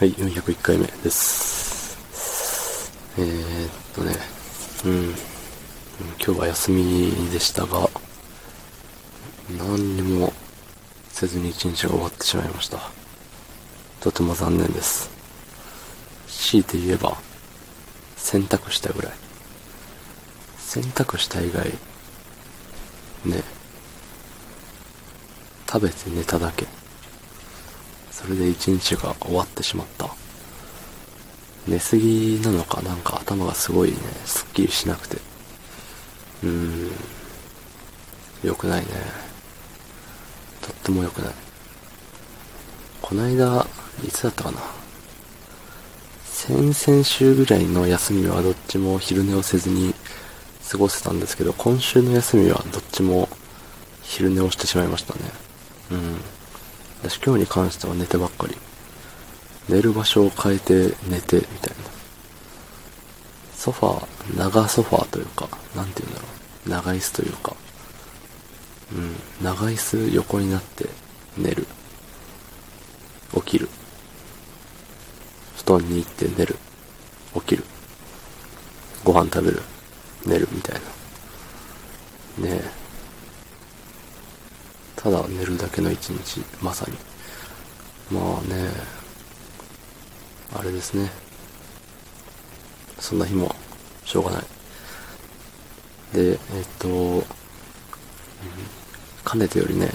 はい、401回目です。えー、っとね、うん、今日は休みでしたが、何にもせずに一日が終わってしまいました。とても残念です。強いて言えば、洗濯したぐらい。洗濯した以外、ね、食べて寝ただけ。それで一日が終わってしまった。寝すぎなのかなんか頭がすごいね、すっきりしなくて。うーん。良くないね。とっても良くない。こないだ、いつだったかな。先々週ぐらいの休みはどっちも昼寝をせずに過ごせたんですけど、今週の休みはどっちも昼寝をしてしまいましたね。うん。私今日に関しては寝てばっかり。寝る場所を変えて寝て、みたいな。ソファー、長ソファーというか、なんて言うんだろう。長椅子というか。うん、長椅子横になって寝る。起きる。布団に行って寝る。起きる。ご飯食べる。寝るみたいな。ねえ。ただ寝るだけの一日、まさに。まあね、あれですね。そんな日も、しょうがない。で、えっと、かねてよりね、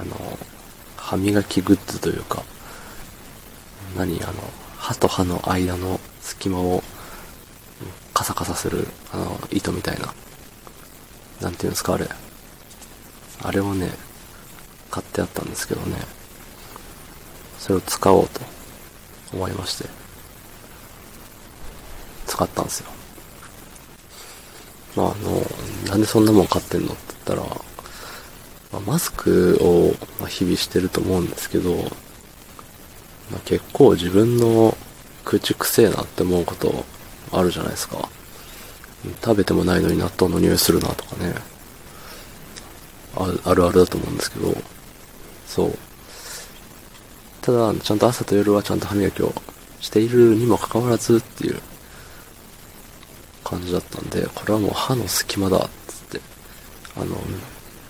あの、歯磨きグッズというか、何あの、歯と歯の間の隙間をカサカサする、あの、糸みたいな。なんていうんですか、あれ。あれをね、買ってあったんですけどね、それを使おうと思いまして、使ったんですよ。まあ、あの、なんでそんなもん買ってんの？って言ったら、まあ、マスクを、日々してると思うんですけど、まあ、結構自分の口くせえなって思うことあるじゃないですか。食べてもないのに納豆の匂いするなとかね。あるあるだと思うんですけど、そう。ただ、ちゃんと朝と夜はちゃんと歯磨きをしているにもかかわらずっていう感じだったんで、これはもう歯の隙間だっつって、あの、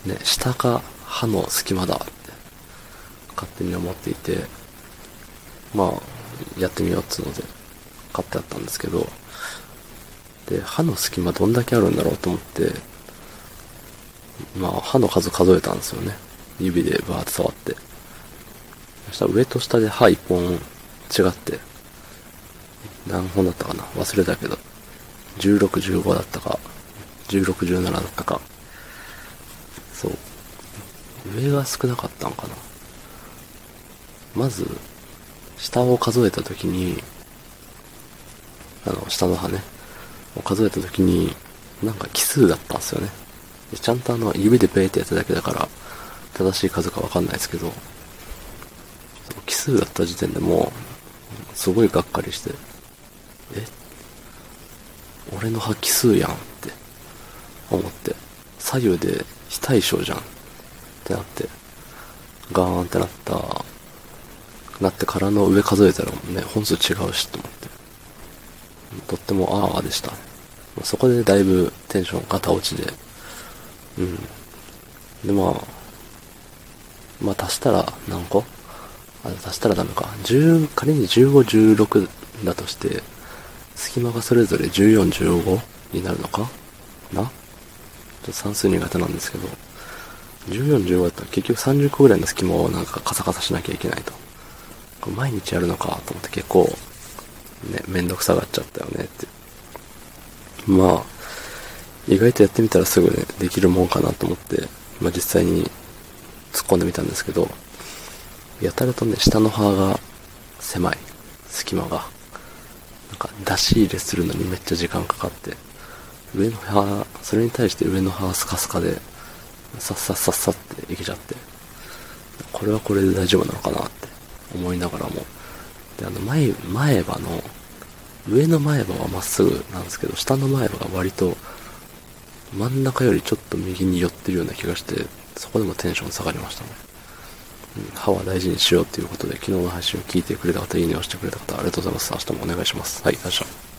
ね、下が歯の隙間だって勝手に思っていて、まあ、やってみようっつうので買ってあったんですけど、で、歯の隙間どんだけあるんだろうと思って、まあ、歯の数数えたんですよね。指でバーって触って。そしたら上と下で歯一本違って、何本だったかな？忘れたけど、16、15だったか、16、17だったか。そう。上が少なかったんかな。まず、下を数えたときに、あの、下の歯ね、を数えたときに、なんか奇数だったんですよね。ちゃんとあの、指でペーってやっただけだから、正しい数かわかんないですけど、奇数だった時点でもう、すごいがっかりして、え？俺の歯奇数やんって思って、左右で非対称じゃんってなって、ガーンってなった、なってからの上数えたらね、本数違うしと思って、とってもああでした。そこでだいぶテンションガタ落ちで、うん。で、まあ、まあ足したら何個？あ、足したらダメか。10、仮に15、16だとして、隙間がそれぞれ14、15になるのか？な？ちょっと算数苦手なんですけど、14、15だったら結局30個ぐらいの隙間をなんかカサカサしなきゃいけないと。これ毎日やるのかと思って結構、ね、めんどくさがっちゃったよねって。まあ、意外とやってみたらすぐね、できるもんかなと思って、まあ、実際に突っ込んでみたんですけど、やたらとね、下の歯が狭い。隙間が。なんか、出し入れするのにめっちゃ時間かかって、上の歯、それに対して上の歯はスカスカで、さっさっさっさっていけちゃって、これはこれで大丈夫なのかなって思いながらも、で、あの、前、前歯の、上の前歯はまっすぐなんですけど、下の前歯が割と真ん中よりちょっと右に寄ってるような気がして、そこでもテンション下がりましたね。うん歯は大事にしようということで、昨日の配信を聞いてくれた方、いいねをしてくれた方、ありがとうございます。明日もお願いします。はい、よっしゃ。